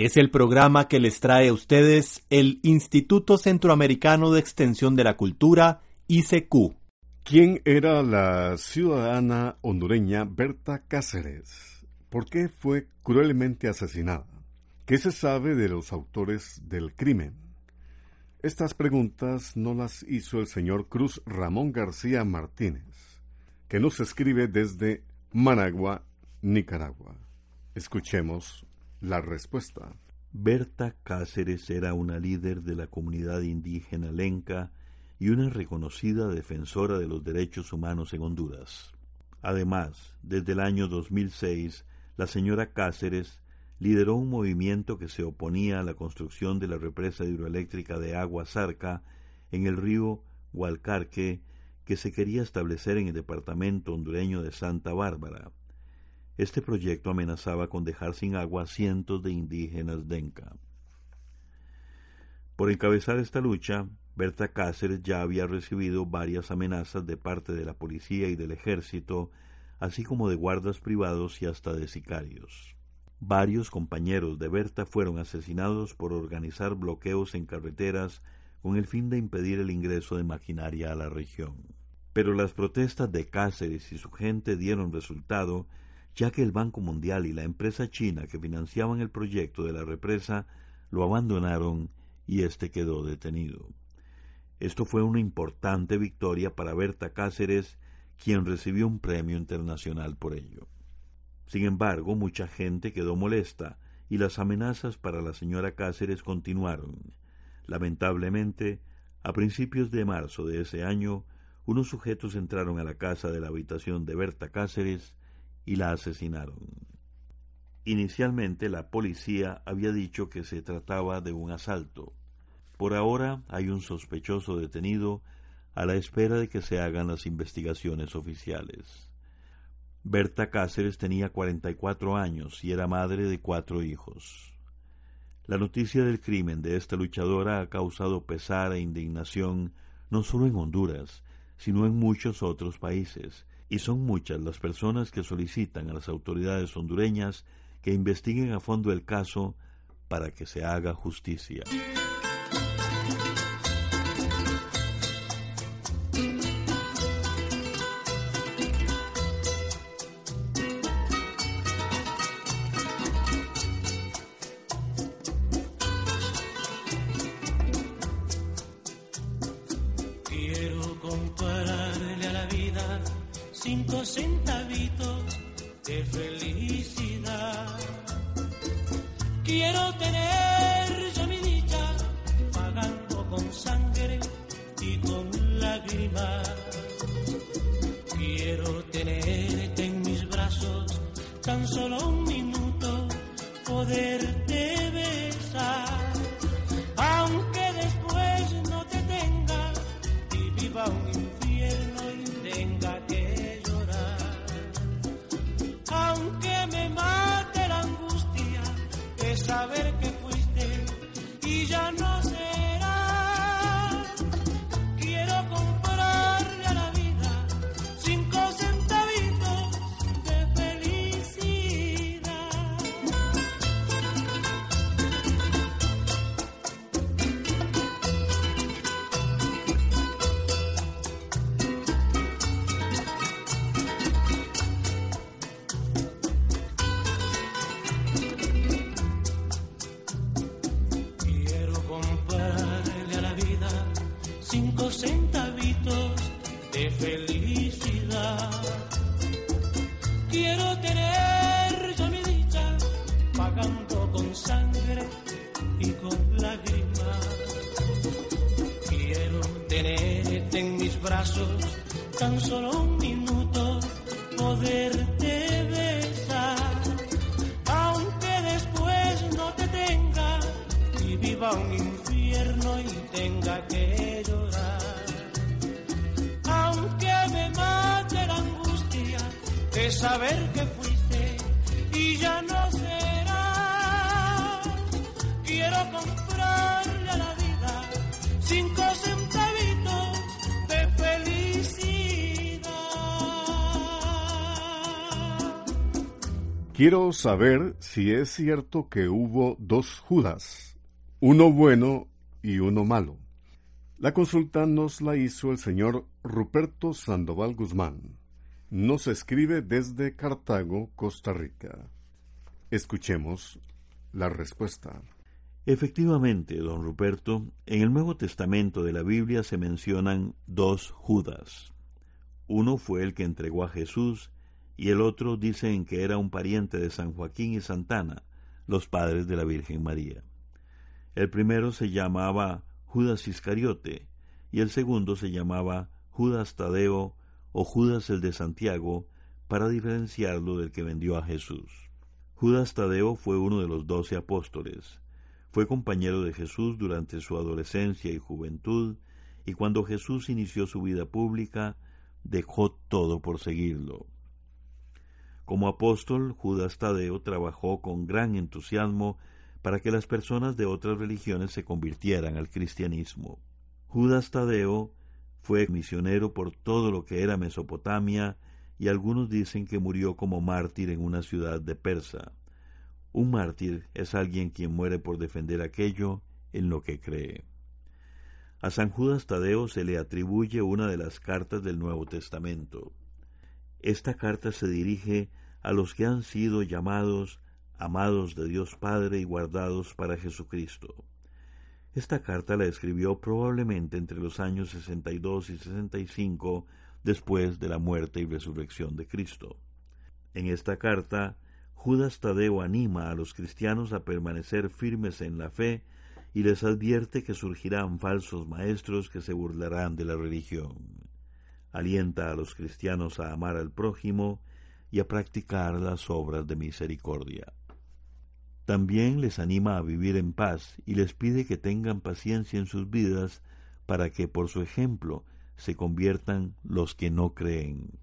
Es el programa que les trae a ustedes el Instituto Centroamericano de Extensión de la Cultura, ICQ. ¿Quién era la ciudadana hondureña Berta Cáceres? ¿Por qué fue cruelmente asesinada? ¿Qué se sabe de los autores del crimen? Estas preguntas no las hizo el señor Cruz Ramón García Martínez, que nos escribe desde Managua, Nicaragua. Escuchemos la respuesta. Berta Cáceres era una líder de la comunidad indígena lenca y una reconocida defensora de los derechos humanos en Honduras. Además, desde el año 2006, la señora Cáceres lideró un movimiento que se oponía a la construcción de la represa hidroeléctrica de Agua Zarca en el río Hualcarque que se quería establecer en el departamento hondureño de Santa Bárbara. Este proyecto amenazaba con dejar sin agua a cientos de indígenas denka. Por encabezar esta lucha, Berta Cáceres ya había recibido varias amenazas de parte de la policía y del ejército, así como de guardas privados y hasta de sicarios. Varios compañeros de Berta fueron asesinados por organizar bloqueos en carreteras con el fin de impedir el ingreso de maquinaria a la región. Pero las protestas de Cáceres y su gente dieron resultado ya que el Banco Mundial y la empresa china que financiaban el proyecto de la represa lo abandonaron y éste quedó detenido. Esto fue una importante victoria para Berta Cáceres, quien recibió un premio internacional por ello. Sin embargo, mucha gente quedó molesta y las amenazas para la señora Cáceres continuaron. Lamentablemente, a principios de marzo de ese año, unos sujetos entraron a la casa de la habitación de Berta Cáceres y la asesinaron. Inicialmente la policía había dicho que se trataba de un asalto. Por ahora hay un sospechoso detenido a la espera de que se hagan las investigaciones oficiales. Berta Cáceres tenía 44 años y era madre de cuatro hijos. La noticia del crimen de esta luchadora ha causado pesar e indignación no solo en Honduras, sino en muchos otros países, y son muchas las personas que solicitan a las autoridades hondureñas que investiguen a fondo el caso para que se haga justicia. Y ya no será. Quiero unos centavitos de felicidad. Quiero tener yo mi dicha, pagando con sangre y con lágrimas. Quiero tenerte en mis brazos, tan solo un Quiero saber si es cierto que hubo dos Judas, uno bueno y uno malo. La consulta nos la hizo el señor Ruperto Sandoval Guzmán. Nos escribe desde Cartago, Costa Rica. Escuchemos la respuesta. Efectivamente, don Ruperto, en el Nuevo Testamento de la Biblia se mencionan dos Judas. Uno fue el que entregó a Jesús y el otro dicen que era un pariente de San Joaquín y Santana, los padres de la Virgen María. El primero se llamaba Judas Iscariote y el segundo se llamaba Judas Tadeo o Judas el de Santiago para diferenciarlo del que vendió a Jesús. Judas Tadeo fue uno de los doce apóstoles. Fue compañero de Jesús durante su adolescencia y juventud, y cuando Jesús inició su vida pública, dejó todo por seguirlo. Como apóstol, Judas Tadeo trabajó con gran entusiasmo para que las personas de otras religiones se convirtieran al cristianismo. Judas Tadeo fue misionero por todo lo que era Mesopotamia y algunos dicen que murió como mártir en una ciudad de Persa. Un mártir es alguien quien muere por defender aquello en lo que cree. A San Judas Tadeo se le atribuye una de las cartas del Nuevo Testamento. Esta carta se dirige a los que han sido llamados, amados de Dios Padre y guardados para Jesucristo. Esta carta la escribió probablemente entre los años 62 y 65 después de la muerte y resurrección de Cristo. En esta carta, Judas Tadeo anima a los cristianos a permanecer firmes en la fe y les advierte que surgirán falsos maestros que se burlarán de la religión. Alienta a los cristianos a amar al prójimo y a practicar las obras de misericordia. También les anima a vivir en paz y les pide que tengan paciencia en sus vidas para que por su ejemplo se conviertan los que no creen.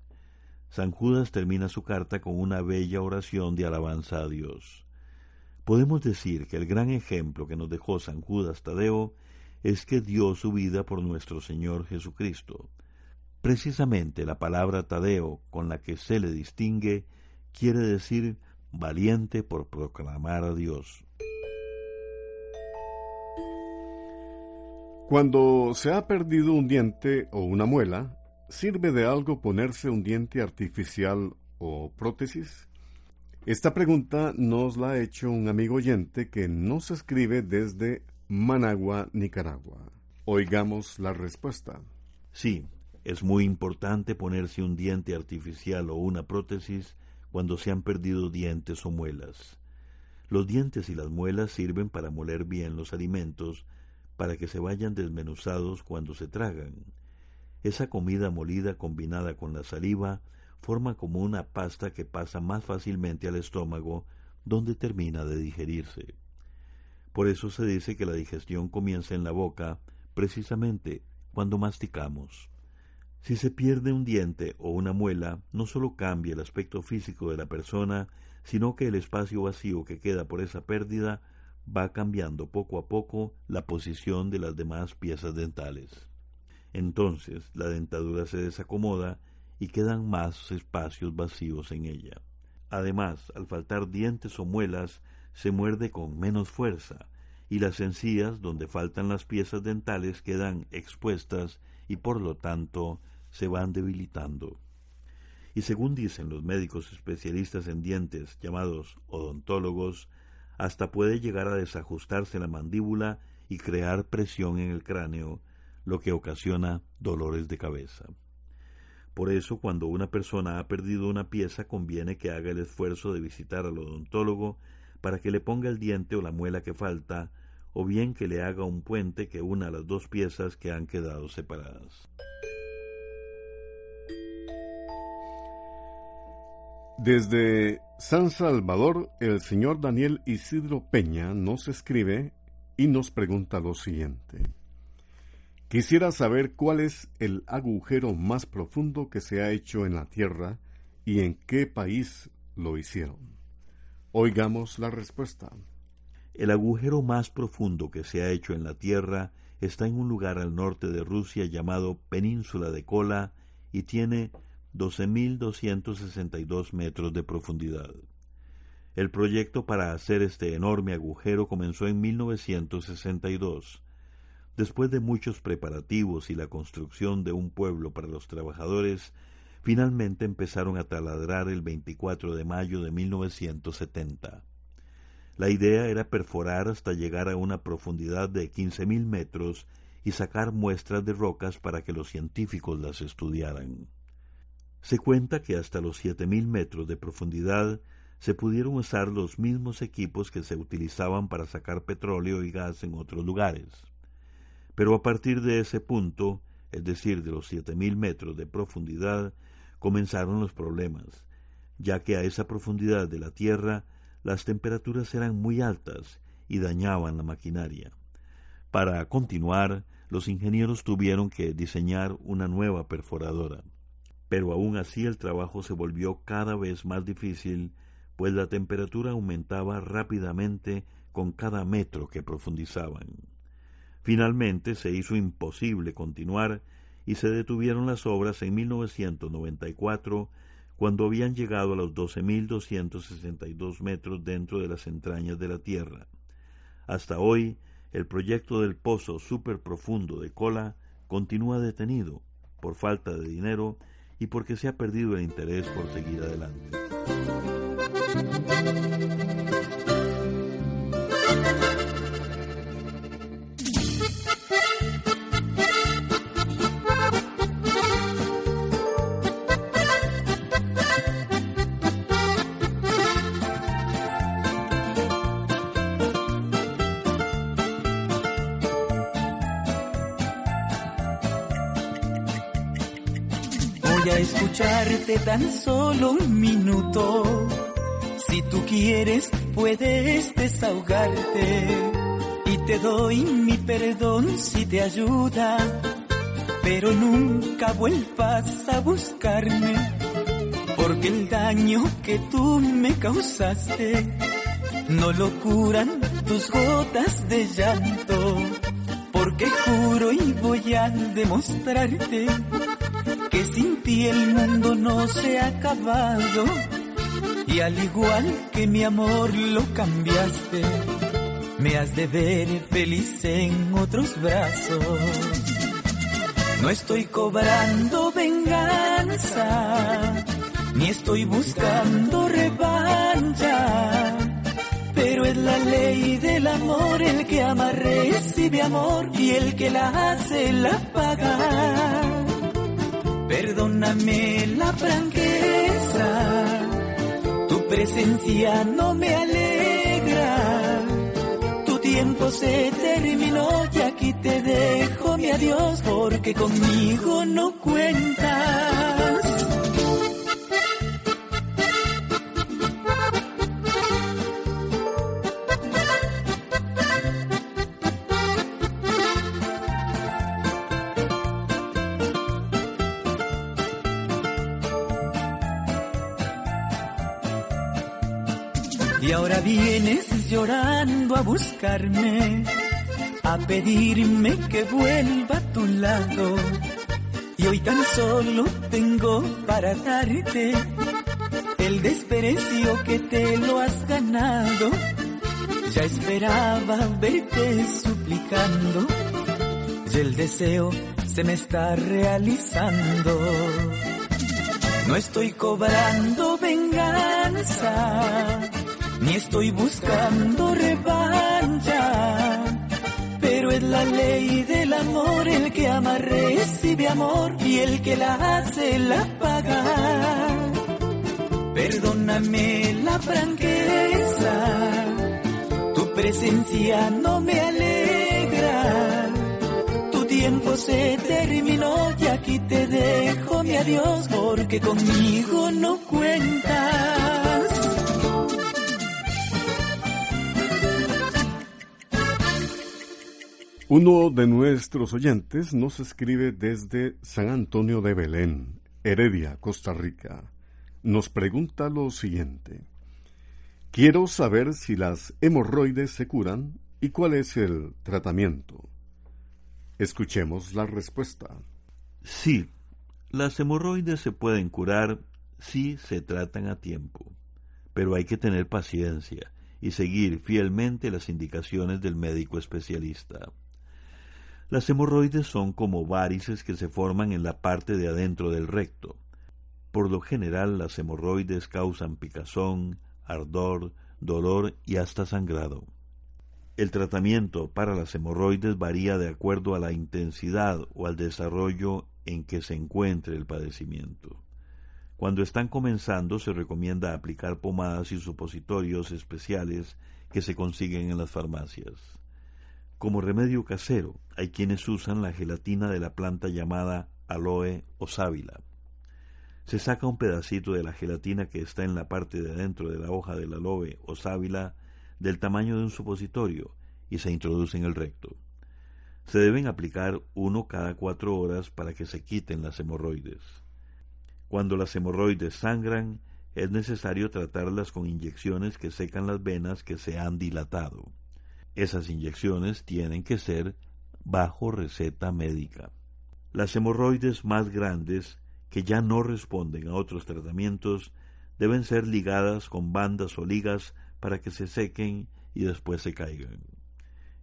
San Judas termina su carta con una bella oración de alabanza a Dios. Podemos decir que el gran ejemplo que nos dejó San Judas Tadeo es que dio su vida por nuestro Señor Jesucristo. Precisamente la palabra Tadeo con la que se le distingue quiere decir valiente por proclamar a Dios. Cuando se ha perdido un diente o una muela, ¿sirve de algo ponerse un diente artificial o prótesis? Esta pregunta nos la ha hecho un amigo oyente que nos escribe desde Managua, Nicaragua. Oigamos la respuesta. Sí, es muy importante ponerse un diente artificial o una prótesis cuando se han perdido dientes o muelas. Los dientes y las muelas sirven para moler bien los alimentos, para que se vayan desmenuzados cuando se tragan. Esa comida molida combinada con la saliva forma como una pasta que pasa más fácilmente al estómago, donde termina de digerirse. Por eso se dice que la digestión comienza en la boca, precisamente cuando masticamos. Si se pierde un diente o una muela, no solo cambia el aspecto físico de la persona, sino que el espacio vacío que queda por esa pérdida va cambiando poco a poco la posición de las demás piezas dentales. Entonces la dentadura se desacomoda y quedan más espacios vacíos en ella. Además, al faltar dientes o muelas, se muerde con menos fuerza, y las encías donde faltan las piezas dentales quedan expuestas y por lo tanto se van debilitando. Y según dicen los médicos especialistas en dientes llamados odontólogos, hasta puede llegar a desajustarse la mandíbula y crear presión en el cráneo, lo que ocasiona dolores de cabeza. Por eso, cuando una persona ha perdido una pieza, conviene que haga el esfuerzo de visitar al odontólogo para que le ponga el diente o la muela que falta, o bien que le haga un puente que una las dos piezas que han quedado separadas. Desde San Salvador, el señor Daniel Isidro Peña nos escribe y nos pregunta lo siguiente. Quisiera saber cuál es el agujero más profundo que se ha hecho en la Tierra y en qué país lo hicieron. Oigamos la respuesta. El agujero más profundo que se ha hecho en la Tierra está en un lugar al norte de Rusia llamado Península de Kola y tiene 12.262 metros de profundidad. El proyecto para hacer este enorme agujero comenzó en 1962 Después de muchos preparativos y la construcción de un pueblo para los trabajadores, finalmente empezaron a taladrar el 24 de mayo de 1970. La idea era perforar hasta llegar a una profundidad de 15.000 metros y sacar muestras de rocas para que los científicos las estudiaran. Se cuenta que hasta los 7.000 metros de profundidad se pudieron usar los mismos equipos que se utilizaban para sacar petróleo y gas en otros lugares. Pero a partir de ese punto, es decir, de los siete mil metros de profundidad, comenzaron los problemas, ya que a esa profundidad de la Tierra las temperaturas eran muy altas y dañaban la maquinaria. Para continuar, los ingenieros tuvieron que diseñar una nueva perforadora. Pero aún así el trabajo se volvió cada vez más difícil, pues la temperatura aumentaba rápidamente con cada metro que profundizaban. Finalmente se hizo imposible continuar y se detuvieron las obras en 1994 cuando habían llegado a los 12.262 metros dentro de las entrañas de la Tierra. Hasta hoy, el proyecto del pozo superprofundo de Kola continúa detenido por falta de dinero y porque se ha perdido el interés por seguir adelante. Escucharte tan solo un minuto. Si tú quieres, puedes desahogarte. Y te doy mi perdón si te ayuda. Pero nunca vuelvas a buscarme. Porque el daño que tú me causaste no lo curan tus gotas de llanto. Porque juro y voy a demostrarte que sin ti el mundo no se ha acabado y al igual que mi amor lo cambiaste, me has de ver feliz en otros brazos. No estoy cobrando venganza, ni estoy buscando revancha, pero es la ley del amor, el que ama recibe amor y el que la hace la paga Perdóname la franqueza, tu presencia no me alegra. Tu tiempo se terminó y aquí te dejo mi adiós porque conmigo no cuentas. Vienes llorando a buscarme, a pedirme que vuelva a tu lado. Y hoy tan solo tengo para darte el desprecio que te lo has ganado. Ya esperaba verte suplicando y el deseo se me está realizando. No estoy cobrando venganza ni estoy buscando revancha. Pero es la ley del amor, el que ama recibe amor y el que la hace la paga. Perdóname la franqueza, tu presencia no me alegra. Tu tiempo se terminó y aquí te dejo mi adiós porque conmigo no cuentas. Uno de nuestros oyentes nos escribe desde San Antonio de Belén, Heredia, Costa Rica. Nos pregunta lo siguiente. Quiero saber si las hemorroides se curan y cuál es el tratamiento. Escuchemos la respuesta. Sí, las hemorroides se pueden curar si se tratan a tiempo, pero hay que tener paciencia y seguir fielmente las indicaciones del médico especialista. Las hemorroides son como varices que se forman en la parte de adentro del recto. Por lo general las hemorroides causan picazón, ardor, dolor y hasta sangrado. El tratamiento para las hemorroides varía de acuerdo a la intensidad o al desarrollo en que se encuentre el padecimiento. Cuando están comenzando se recomienda aplicar pomadas y supositorios especiales que se consiguen en las farmacias. Como remedio casero, hay quienes usan la gelatina de la planta llamada aloe o sábila. Se saca un pedacito de la gelatina que está en la parte de adentro de la hoja del aloe o sábila del tamaño de un supositorio y se introduce en el recto. Se deben aplicar uno cada cuatro horas para que se quiten las hemorroides. Cuando las hemorroides sangran, es necesario tratarlas con inyecciones que secan las venas que se han dilatado. Esas inyecciones tienen que ser bajo receta médica. Las hemorroides más grandes, que ya no responden a otros tratamientos, deben ser ligadas con bandas o ligas para que se sequen y después se caigan.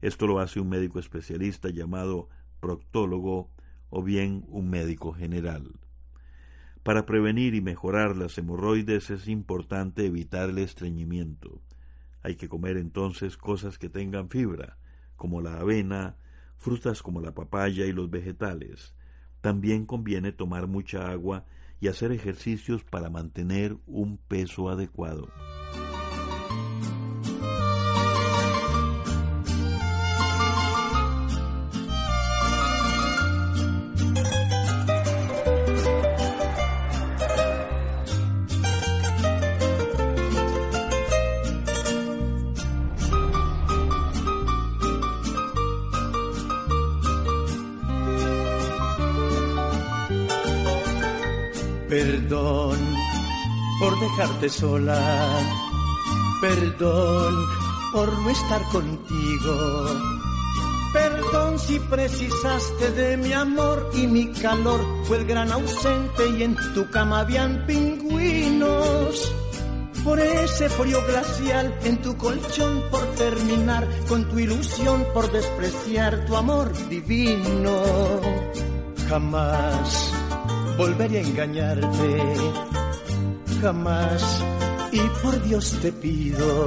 Esto lo hace un médico especialista llamado proctólogo o bien un médico general. Para prevenir y mejorar las hemorroides es importante evitar el estreñimiento. Hay que comer entonces cosas que tengan fibra, como la avena, frutas como la papaya y los vegetales. También conviene tomar mucha agua y hacer ejercicios para mantener un peso adecuado. Perdón por dejarte sola. Perdón por no estar contigo. Perdón si precisaste de mi amor y mi calor fue el gran ausente y en tu cama habían pingüinos. Por ese frío glacial en tu colchón por terminar con tu ilusión por despreciar tu amor divino. Jamás volveré a engañarte, jamás. Y por Dios te pido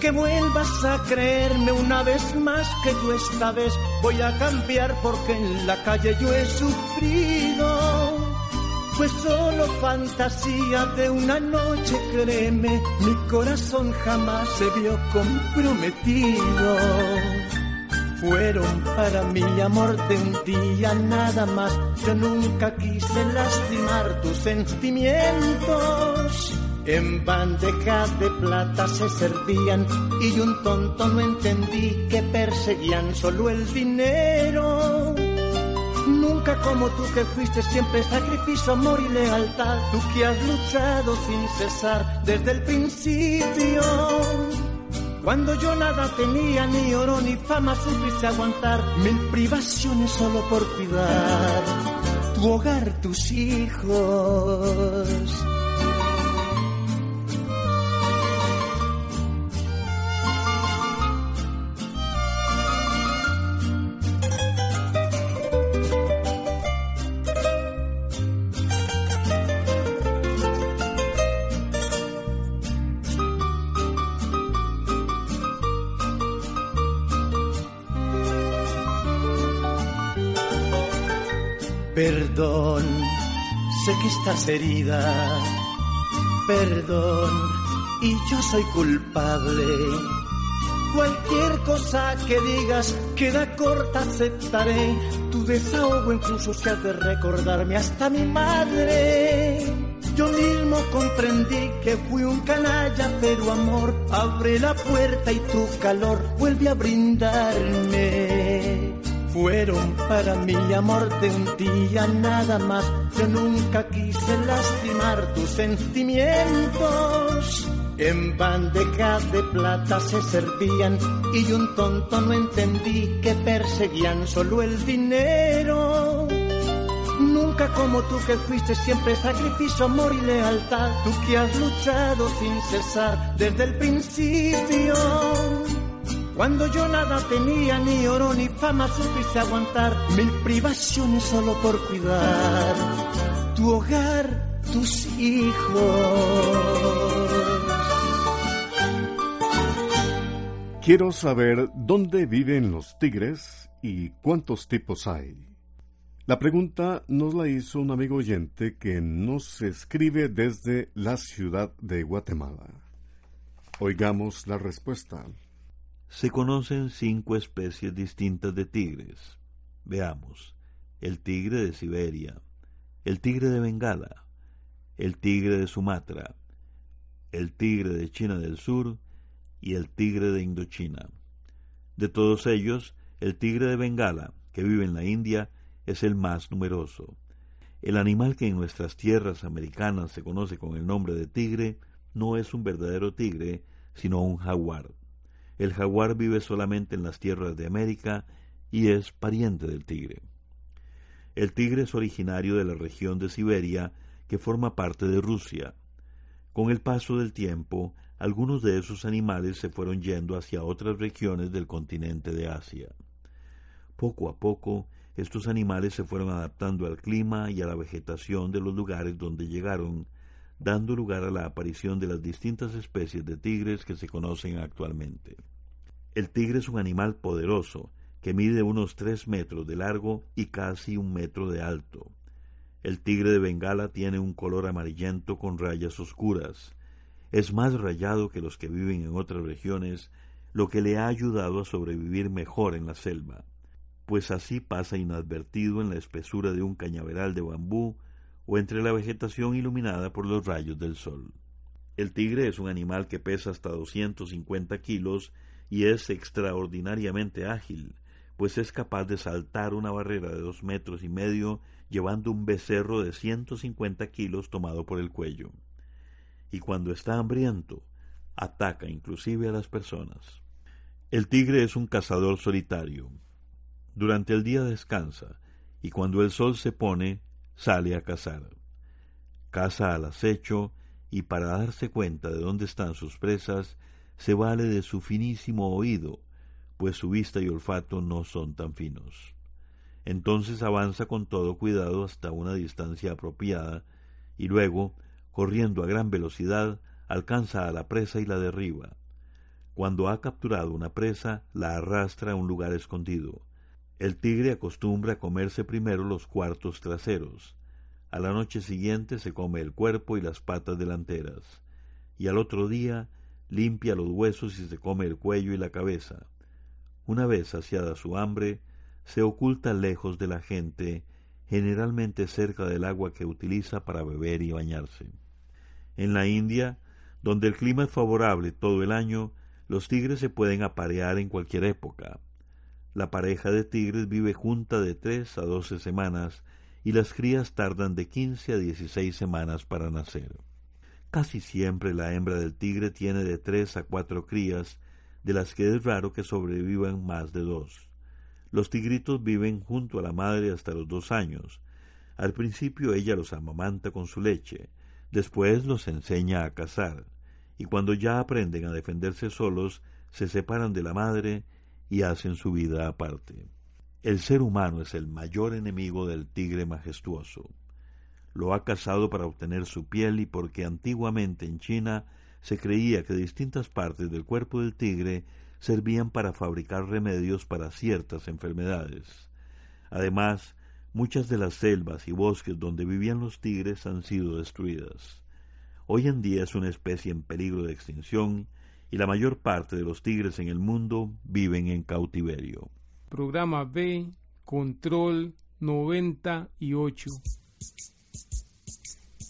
que vuelvas a creerme una vez más que yo esta vez voy a cambiar porque en la calle yo he sufrido. Fue solo fantasía de una noche, créeme, mi corazón jamás se vio comprometido fueron para mí amor de un día nada más. Yo nunca quise lastimar tus sentimientos. En bandeja de plata se servían y un tonto no entendí que perseguían solo el dinero. Nunca como tú que fuiste siempre sacrificio, amor y lealtad. Tú que has luchado sin cesar desde el principio cuando yo nada tenía, ni oro ni fama, supiste aguantar mil privaciones solo por cuidar tu hogar, tus hijos. Perdón, sé que estás herida. Perdón, y yo soy culpable. Cualquier cosa que digas queda corta, aceptaré. Tu desahogo incluso se ha de recordarme hasta mi madre. Yo mismo comprendí que fui un canalla, pero amor, abre la puerta y tu calor vuelve a brindarme. Fueron para mí amor de un día nada más. Yo nunca quise lastimar tus sentimientos. En bandeja de plata se servían y un tonto no entendí que perseguían solo el dinero. Nunca como tú que fuiste siempre sacrificio, amor y lealtad. Tú que has luchado sin cesar desde el principio. Cuando yo nada tenía, ni oro ni fama, supiste aguantar mil privaciones solo por cuidar tu hogar, tus hijos. Quiero saber dónde viven los tigres y cuántos tipos hay. La pregunta nos la hizo un amigo oyente que nos escribe desde la ciudad de Guatemala. Oigamos la respuesta. Se conocen cinco especies distintas de tigres. Veamos. El tigre de Siberia, el tigre de Bengala, el tigre de Sumatra, el tigre de China del Sur y el tigre de Indochina. De todos ellos, el tigre de Bengala, que vive en la India, es el más numeroso. El animal que en nuestras tierras americanas se conoce con el nombre de tigre no es un verdadero tigre, sino un jaguar. El jaguar vive solamente en las tierras de América y es pariente del tigre. El tigre es originario de la región de Siberia, que forma parte de Rusia. Con el paso del tiempo, algunos de esos animales se fueron yendo hacia otras regiones del continente de Asia. Poco a poco, estos animales se fueron adaptando al clima y a la vegetación de los lugares donde llegaron, dando lugar a la aparición de las distintas especies de tigres que se conocen actualmente. El tigre es un animal poderoso, que mide unos tres metros de largo y casi un metro de alto. El tigre de Bengala tiene un color amarillento con rayas oscuras es más rayado que los que viven en otras regiones, lo que le ha ayudado a sobrevivir mejor en la selva, pues así pasa inadvertido en la espesura de un cañaveral de bambú o entre la vegetación iluminada por los rayos del sol. El tigre es un animal que pesa hasta 250 kilos y es extraordinariamente ágil, pues es capaz de saltar una barrera de dos metros y medio llevando un becerro de 150 kilos tomado por el cuello y cuando está hambriento, ataca inclusive a las personas. El tigre es un cazador solitario. Durante el día descansa y cuando el sol se pone, sale a cazar. Caza al acecho y para darse cuenta de dónde están sus presas, se vale de su finísimo oído, pues su vista y olfato no son tan finos. Entonces avanza con todo cuidado hasta una distancia apropiada y luego, corriendo a gran velocidad, alcanza a la presa y la derriba. Cuando ha capturado una presa, la arrastra a un lugar escondido. El tigre acostumbra a comerse primero los cuartos traseros. A la noche siguiente se come el cuerpo y las patas delanteras. Y al otro día limpia los huesos y se come el cuello y la cabeza. Una vez saciada su hambre, se oculta lejos de la gente, generalmente cerca del agua que utiliza para beber y bañarse. En la India, donde el clima es favorable todo el año, los tigres se pueden aparear en cualquier época. La pareja de tigres vive junta de tres a doce semanas y las crías tardan de quince a dieciséis semanas para nacer. Casi siempre la hembra del tigre tiene de tres a cuatro crías, de las que es raro que sobrevivan más de dos. Los tigritos viven junto a la madre hasta los dos años. Al principio ella los amamanta con su leche, Después los enseña a cazar, y cuando ya aprenden a defenderse solos, se separan de la madre y hacen su vida aparte. El ser humano es el mayor enemigo del tigre majestuoso. Lo ha cazado para obtener su piel y porque antiguamente en China se creía que distintas partes del cuerpo del tigre servían para fabricar remedios para ciertas enfermedades. Además, Muchas de las selvas y bosques donde vivían los tigres han sido destruidas. Hoy en día es una especie en peligro de extinción y la mayor parte de los tigres en el mundo viven en cautiverio. Programa B, Control 98.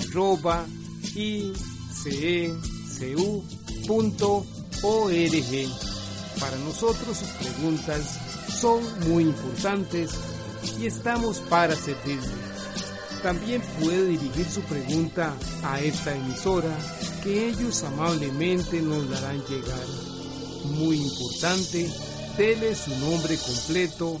arroba icecu.org. Para nosotros sus preguntas son muy importantes y estamos para servirle. También puede dirigir su pregunta a esta emisora que ellos amablemente nos darán llegar. Muy importante, dele su nombre completo,